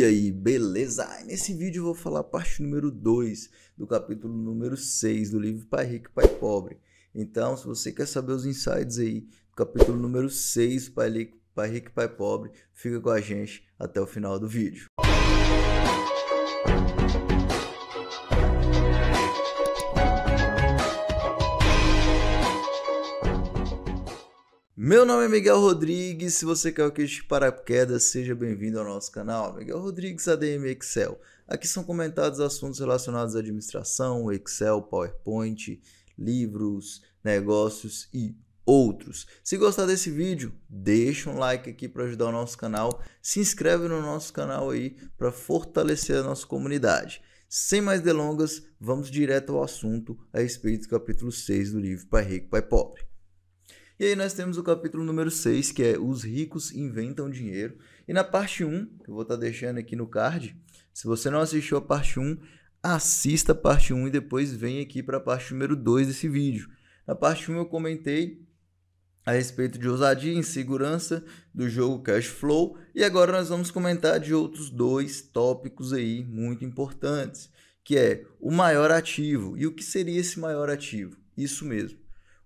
E aí, beleza? Nesse vídeo eu vou falar a parte número 2 do capítulo número 6 do livro Pai Rico Pai Pobre. Então, se você quer saber os insights aí do capítulo número 6, Pai Rico, Pai Rico Pai Pobre, fica com a gente até o final do vídeo. Meu nome é Miguel Rodrigues. Se você quer o queixo de paraquedas, seja bem-vindo ao nosso canal. Miguel Rodrigues, ADM Excel. Aqui são comentados assuntos relacionados à administração, Excel, PowerPoint, livros, negócios e outros. Se gostar desse vídeo, deixa um like aqui para ajudar o nosso canal. Se inscreve no nosso canal aí para fortalecer a nossa comunidade. Sem mais delongas, vamos direto ao assunto a respeito do capítulo 6 do livro Pai Rico, Pai Pobre. E aí nós temos o capítulo número 6, que é Os ricos inventam dinheiro. E na parte 1, que eu vou estar tá deixando aqui no card, se você não assistiu a parte 1, assista a parte 1 e depois vem aqui para a parte número 2 desse vídeo. Na parte 1 eu comentei a respeito de ousadia e insegurança do jogo Cash Flow e agora nós vamos comentar de outros dois tópicos aí muito importantes, que é o maior ativo. E o que seria esse maior ativo? Isso mesmo.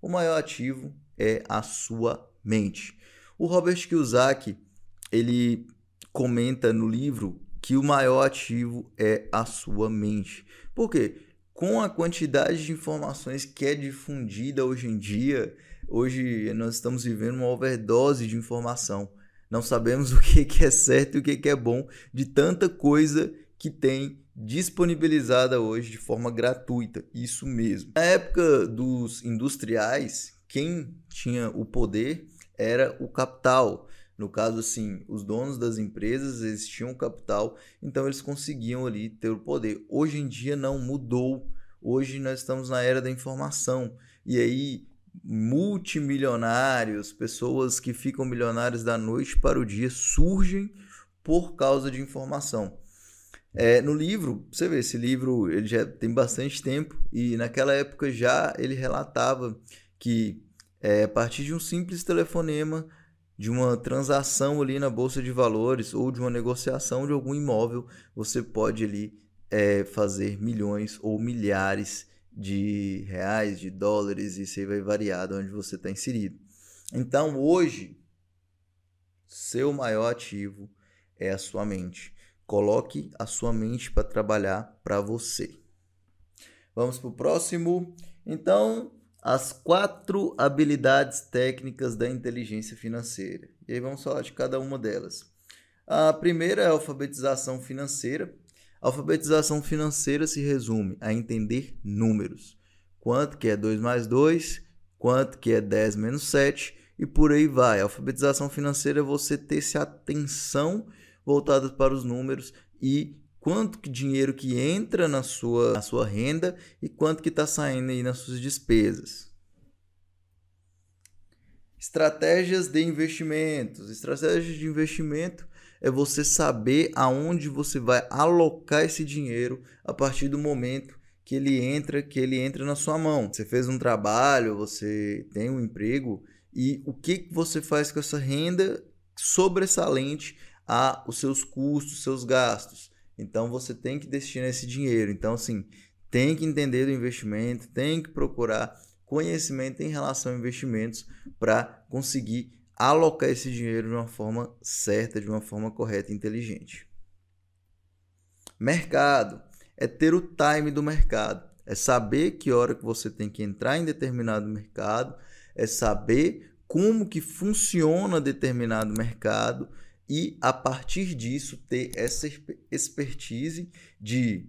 O maior ativo é a sua mente. O Robert Kiyosaki, ele comenta no livro que o maior ativo é a sua mente. Por quê? Com a quantidade de informações que é difundida hoje em dia, hoje nós estamos vivendo uma overdose de informação. Não sabemos o que é certo e o que é bom de tanta coisa que tem disponibilizada hoje de forma gratuita. Isso mesmo. Na época dos industriais, quem tinha o poder era o capital. No caso, assim, os donos das empresas eles tinham capital, então eles conseguiam ali ter o poder. Hoje em dia não mudou. Hoje nós estamos na era da informação. E aí, multimilionários, pessoas que ficam milionários da noite para o dia, surgem por causa de informação. É, no livro, você vê, esse livro ele já tem bastante tempo e naquela época já ele relatava que é, a partir de um simples telefonema, de uma transação ali na bolsa de valores ou de uma negociação de algum imóvel, você pode ali é, fazer milhões ou milhares de reais, de dólares, e isso aí vai variar de onde você está inserido. Então, hoje, seu maior ativo é a sua mente. Coloque a sua mente para trabalhar para você. Vamos para o próximo. Então, as quatro habilidades técnicas da inteligência financeira. E aí vamos falar de cada uma delas. A primeira é a alfabetização financeira. A alfabetização financeira se resume a entender números. Quanto que é 2 mais 2, quanto que é 10 menos 7 e por aí vai. A alfabetização financeira é você ter essa atenção voltada para os números e quanto que dinheiro que entra na sua, na sua renda e quanto que está saindo aí nas suas despesas. Estratégias de investimentos. Estratégias de investimento é você saber aonde você vai alocar esse dinheiro a partir do momento que ele entra, que ele entra na sua mão. Você fez um trabalho, você tem um emprego e o que você faz com essa renda sobressalente a os seus custos, seus gastos. Então você tem que destinar esse dinheiro. Então, assim, tem que entender do investimento, tem que procurar conhecimento em relação a investimentos para conseguir alocar esse dinheiro de uma forma certa, de uma forma correta e inteligente. Mercado é ter o time do mercado, é saber que hora que você tem que entrar em determinado mercado, é saber como que funciona determinado mercado e a partir disso ter essa expertise de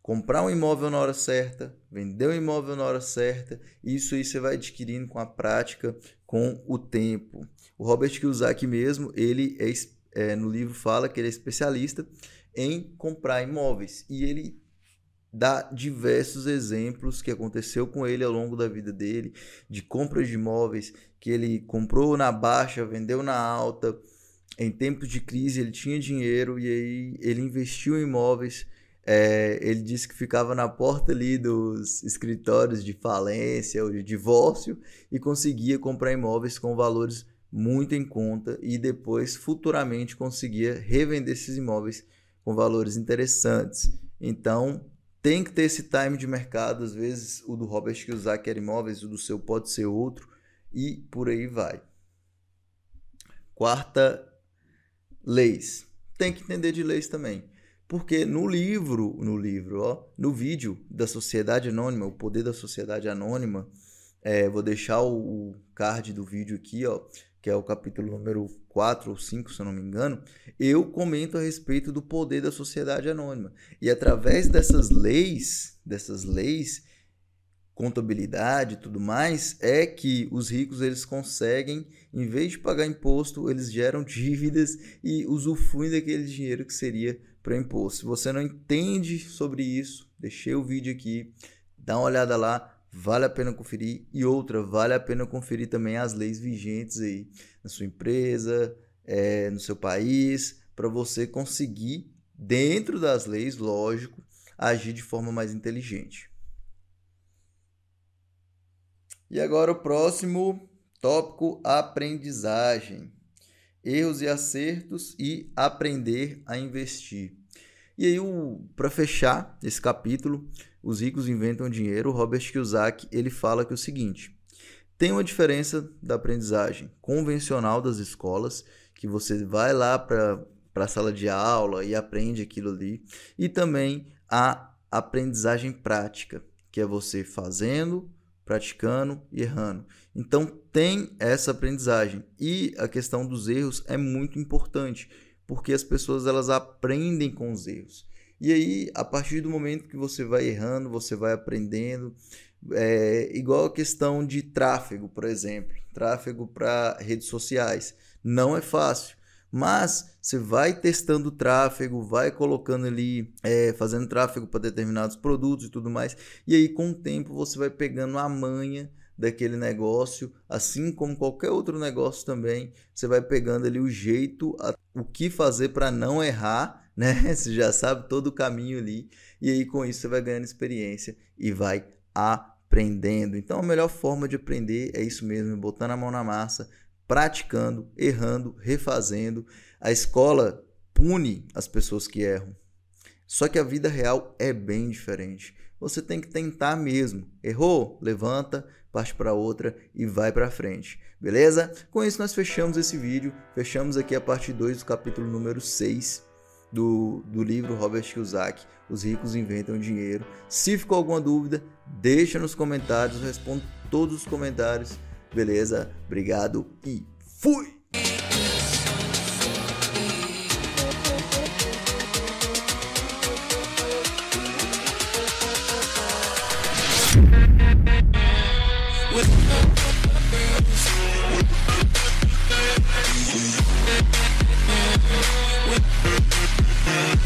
comprar um imóvel na hora certa, vender um imóvel na hora certa, isso aí você vai adquirindo com a prática, com o tempo. O Robert Kiyosaki mesmo, ele é, é, no livro fala que ele é especialista em comprar imóveis e ele dá diversos exemplos que aconteceu com ele ao longo da vida dele, de compras de imóveis que ele comprou na baixa, vendeu na alta, em tempos de crise ele tinha dinheiro e aí ele investiu em imóveis. É, ele disse que ficava na porta ali dos escritórios de falência ou de divórcio e conseguia comprar imóveis com valores muito em conta e depois futuramente conseguia revender esses imóveis com valores interessantes. Então, tem que ter esse time de mercado. Às vezes, o do Robert Kiyosaki era imóveis, o do seu pode ser outro, e por aí vai. Quarta, leis. Tem que entender de leis também. Porque no livro, no livro, ó, no vídeo da Sociedade Anônima, o poder da Sociedade Anônima, é, vou deixar o, card do vídeo aqui, ó, que é o capítulo número 4 ou 5, se eu não me engano, eu comento a respeito do poder da sociedade anônima. E através dessas leis, dessas leis, contabilidade e tudo mais, é que os ricos eles conseguem, em vez de pagar imposto, eles geram dívidas e usufruem daquele dinheiro que seria para imposto. Se você não entende sobre isso, deixei o vídeo aqui, dá uma olhada lá, vale a pena conferir. E outra, vale a pena conferir também as leis vigentes aí na sua empresa, é, no seu país, para você conseguir, dentro das leis, lógico, agir de forma mais inteligente. E agora o próximo tópico: aprendizagem. Erros e acertos e aprender a investir. E aí, para fechar esse capítulo, os ricos inventam dinheiro, Robert Kiyosaki ele fala que é o seguinte: tem uma diferença da aprendizagem convencional das escolas, que você vai lá para a sala de aula e aprende aquilo ali, e também a aprendizagem prática, que é você fazendo, praticando e errando. Então tem essa aprendizagem e a questão dos erros é muito importante, porque as pessoas elas aprendem com os erros. E aí, a partir do momento que você vai errando, você vai aprendendo. É igual a questão de tráfego, por exemplo. Tráfego para redes sociais. Não é fácil. Mas você vai testando o tráfego, vai colocando ali, é, fazendo tráfego para determinados produtos e tudo mais. E aí, com o tempo, você vai pegando a manha daquele negócio, assim como qualquer outro negócio também, você vai pegando ali o jeito, a, o que fazer para não errar né? Você já sabe todo o caminho ali. E aí com isso você vai ganhando experiência e vai aprendendo. Então a melhor forma de aprender é isso mesmo, botando a mão na massa, praticando, errando, refazendo. A escola pune as pessoas que erram. Só que a vida real é bem diferente. Você tem que tentar mesmo. Errou? Levanta, parte para outra e vai para frente. Beleza? Com isso nós fechamos esse vídeo. Fechamos aqui a parte 2 do capítulo número 6 do, do livro Robert Kiyosaki, Os Ricos Inventam Dinheiro. Se ficou alguma dúvida, deixa nos comentários, eu respondo todos os comentários. Beleza? Obrigado e fui!